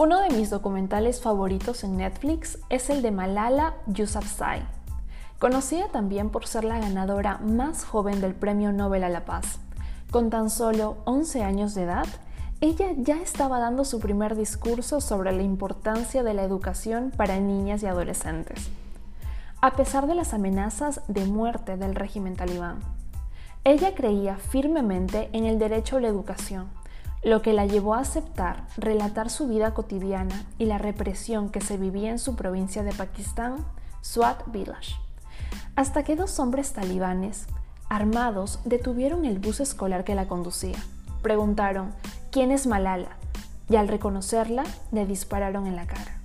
Uno de mis documentales favoritos en Netflix es el de Malala Yousafzai, conocida también por ser la ganadora más joven del Premio Nobel a la Paz. Con tan solo 11 años de edad, ella ya estaba dando su primer discurso sobre la importancia de la educación para niñas y adolescentes, a pesar de las amenazas de muerte del régimen talibán. Ella creía firmemente en el derecho a la educación lo que la llevó a aceptar relatar su vida cotidiana y la represión que se vivía en su provincia de Pakistán, Swat Village, hasta que dos hombres talibanes, armados, detuvieron el bus escolar que la conducía. Preguntaron, ¿quién es Malala? Y al reconocerla, le dispararon en la cara.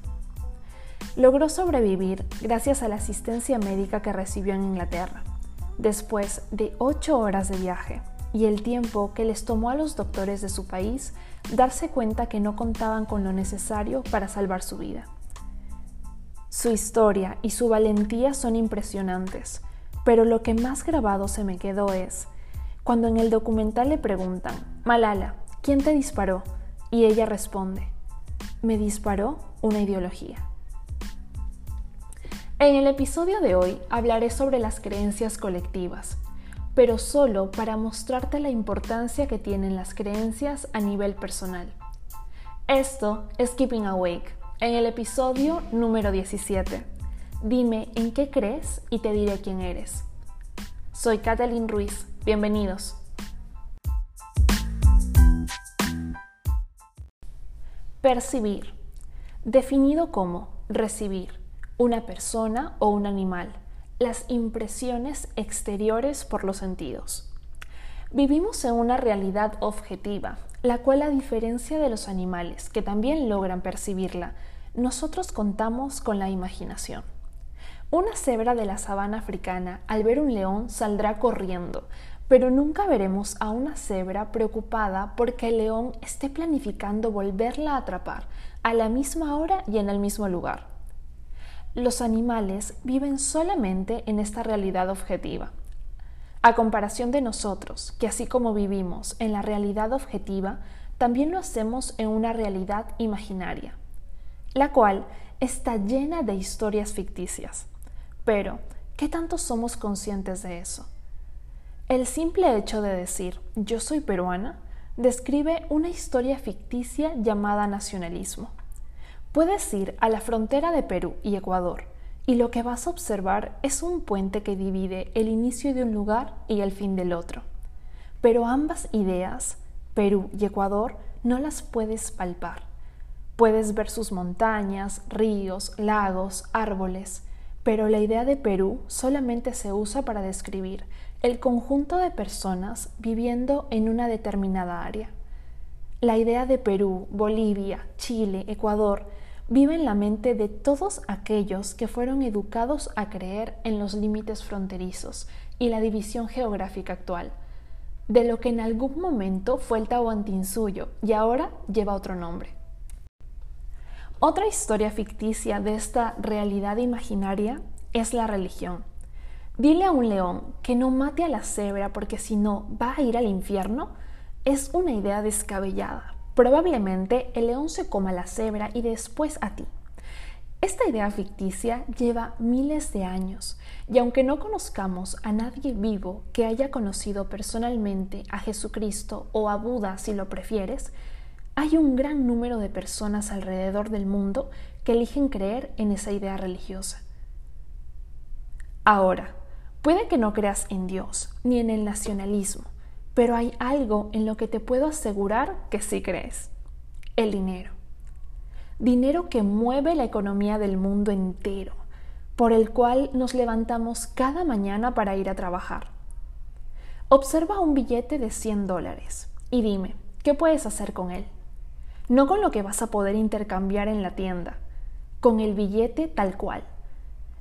Logró sobrevivir gracias a la asistencia médica que recibió en Inglaterra, después de ocho horas de viaje y el tiempo que les tomó a los doctores de su país darse cuenta que no contaban con lo necesario para salvar su vida. Su historia y su valentía son impresionantes, pero lo que más grabado se me quedó es cuando en el documental le preguntan, Malala, ¿quién te disparó? Y ella responde, me disparó una ideología. En el episodio de hoy hablaré sobre las creencias colectivas, pero solo para mostrarte la importancia que tienen las creencias a nivel personal. Esto es Keeping Awake, en el episodio número 17. Dime en qué crees y te diré quién eres. Soy Kathleen Ruiz, bienvenidos. Percibir. Definido como recibir una persona o un animal las impresiones exteriores por los sentidos. Vivimos en una realidad objetiva, la cual a diferencia de los animales, que también logran percibirla, nosotros contamos con la imaginación. Una cebra de la sabana africana al ver un león saldrá corriendo, pero nunca veremos a una cebra preocupada porque el león esté planificando volverla a atrapar a la misma hora y en el mismo lugar. Los animales viven solamente en esta realidad objetiva. A comparación de nosotros, que así como vivimos en la realidad objetiva, también lo hacemos en una realidad imaginaria, la cual está llena de historias ficticias. Pero, ¿qué tanto somos conscientes de eso? El simple hecho de decir yo soy peruana describe una historia ficticia llamada nacionalismo. Puedes ir a la frontera de Perú y Ecuador y lo que vas a observar es un puente que divide el inicio de un lugar y el fin del otro. Pero ambas ideas, Perú y Ecuador, no las puedes palpar. Puedes ver sus montañas, ríos, lagos, árboles, pero la idea de Perú solamente se usa para describir el conjunto de personas viviendo en una determinada área. La idea de Perú, Bolivia, Chile, Ecuador vive en la mente de todos aquellos que fueron educados a creer en los límites fronterizos y la división geográfica actual, de lo que en algún momento fue el Tahuantinsuyo y ahora lleva otro nombre. Otra historia ficticia de esta realidad imaginaria es la religión. Dile a un león que no mate a la cebra porque si no va a ir al infierno es una idea descabellada, Probablemente el león se coma la cebra y después a ti. Esta idea ficticia lleva miles de años y aunque no conozcamos a nadie vivo que haya conocido personalmente a Jesucristo o a Buda si lo prefieres, hay un gran número de personas alrededor del mundo que eligen creer en esa idea religiosa. Ahora, puede que no creas en Dios ni en el nacionalismo, pero hay algo en lo que te puedo asegurar que sí crees. El dinero. Dinero que mueve la economía del mundo entero, por el cual nos levantamos cada mañana para ir a trabajar. Observa un billete de 100 dólares y dime, ¿qué puedes hacer con él? No con lo que vas a poder intercambiar en la tienda, con el billete tal cual.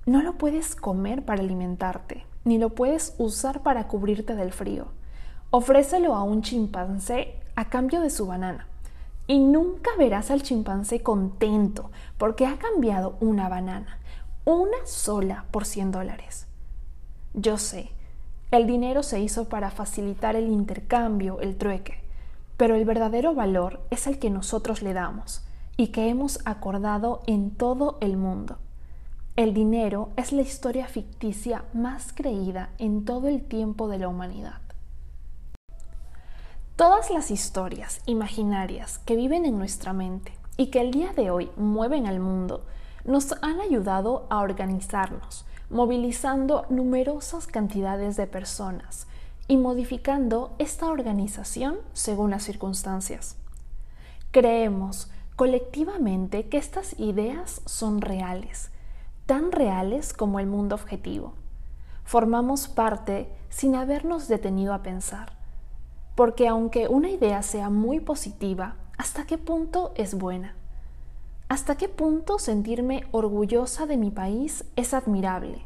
No lo puedes comer para alimentarte, ni lo puedes usar para cubrirte del frío Ofrécelo a un chimpancé a cambio de su banana. Y nunca verás al chimpancé contento porque ha cambiado una banana, una sola por 100 dólares. Yo sé, el dinero se hizo para facilitar el intercambio, el trueque, pero el verdadero valor es el que nosotros le damos, y que hemos acordado en todo el mundo. El dinero es la historia ficticia más creída en todo el tiempo de la humanidad. Todas las historias imaginarias que viven en nuestra mente y que el día de hoy mueven al mundo nos han ayudado a organizarnos, movilizando numerosas cantidades de personas y modificando esta organización según las circunstancias. Creemos colectivamente que estas ideas son reales, tan reales como el mundo objetivo. Formamos parte sin habernos detenido a pensar porque aunque una idea sea muy positiva, ¿hasta qué punto es buena? ¿Hasta qué punto sentirme orgullosa de mi país es admirable?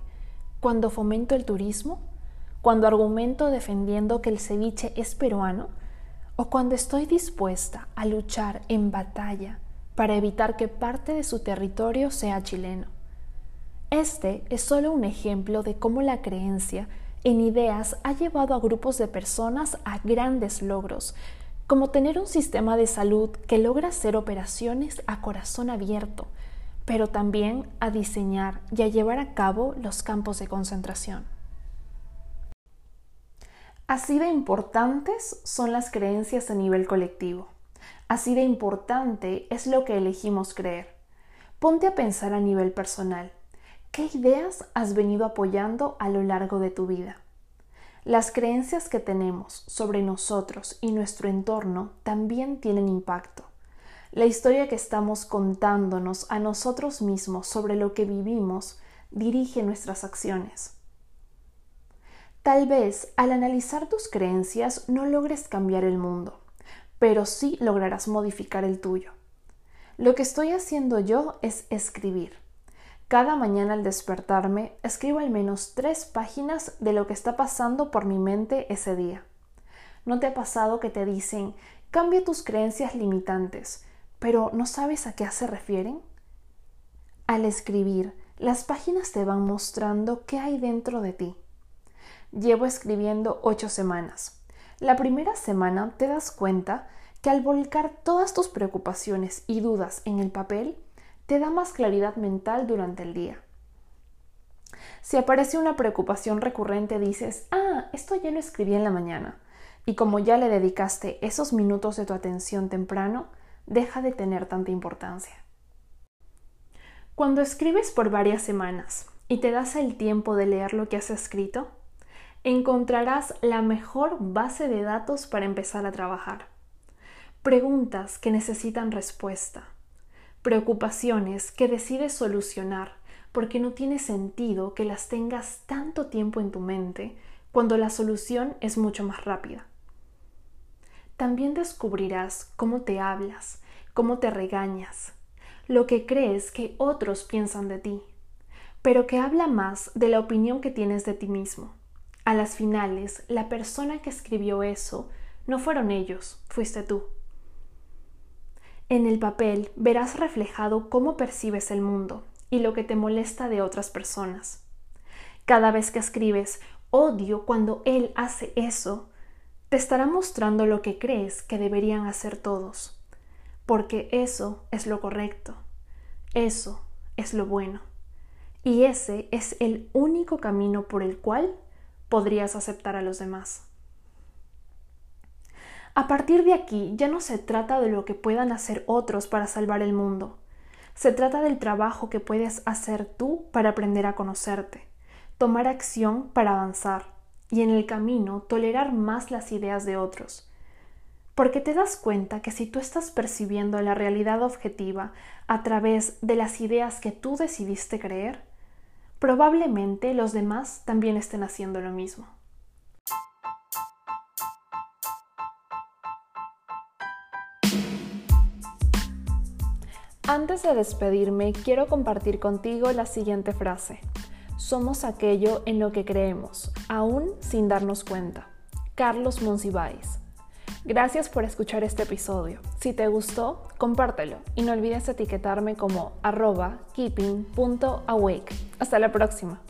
¿Cuando fomento el turismo? ¿Cuando argumento defendiendo que el ceviche es peruano? ¿O cuando estoy dispuesta a luchar en batalla para evitar que parte de su territorio sea chileno? Este es solo un ejemplo de cómo la creencia en ideas ha llevado a grupos de personas a grandes logros, como tener un sistema de salud que logra hacer operaciones a corazón abierto, pero también a diseñar y a llevar a cabo los campos de concentración. Así de importantes son las creencias a nivel colectivo. Así de importante es lo que elegimos creer. Ponte a pensar a nivel personal. ¿Qué ideas has venido apoyando a lo largo de tu vida? Las creencias que tenemos sobre nosotros y nuestro entorno también tienen impacto. La historia que estamos contándonos a nosotros mismos sobre lo que vivimos dirige nuestras acciones. Tal vez al analizar tus creencias no logres cambiar el mundo, pero sí lograrás modificar el tuyo. Lo que estoy haciendo yo es escribir cada mañana al despertarme escribo al menos tres páginas de lo que está pasando por mi mente ese día. ¿No te ha pasado que te dicen cambia tus creencias limitantes, pero no sabes a qué se refieren? Al escribir, las páginas te van mostrando qué hay dentro de ti. Llevo escribiendo ocho semanas. La primera semana te das cuenta que al volcar todas tus preocupaciones y dudas en el papel, te da más claridad mental durante el día. Si aparece una preocupación recurrente, dices, ah, esto ya lo escribí en la mañana. Y como ya le dedicaste esos minutos de tu atención temprano, deja de tener tanta importancia. Cuando escribes por varias semanas y te das el tiempo de leer lo que has escrito, encontrarás la mejor base de datos para empezar a trabajar. Preguntas que necesitan respuesta preocupaciones que decides solucionar porque no tiene sentido que las tengas tanto tiempo en tu mente cuando la solución es mucho más rápida. También descubrirás cómo te hablas, cómo te regañas, lo que crees que otros piensan de ti, pero que habla más de la opinión que tienes de ti mismo. A las finales, la persona que escribió eso no fueron ellos, fuiste tú. En el papel verás reflejado cómo percibes el mundo y lo que te molesta de otras personas. Cada vez que escribes odio cuando él hace eso, te estará mostrando lo que crees que deberían hacer todos, porque eso es lo correcto, eso es lo bueno, y ese es el único camino por el cual podrías aceptar a los demás. A partir de aquí ya no se trata de lo que puedan hacer otros para salvar el mundo. Se trata del trabajo que puedes hacer tú para aprender a conocerte, tomar acción para avanzar y en el camino tolerar más las ideas de otros. Porque te das cuenta que si tú estás percibiendo la realidad objetiva a través de las ideas que tú decidiste creer, probablemente los demás también estén haciendo lo mismo. Antes de despedirme, quiero compartir contigo la siguiente frase. Somos aquello en lo que creemos, aún sin darnos cuenta. Carlos Monsiváis. Gracias por escuchar este episodio. Si te gustó, compártelo y no olvides etiquetarme como arroba keeping.awake. Hasta la próxima.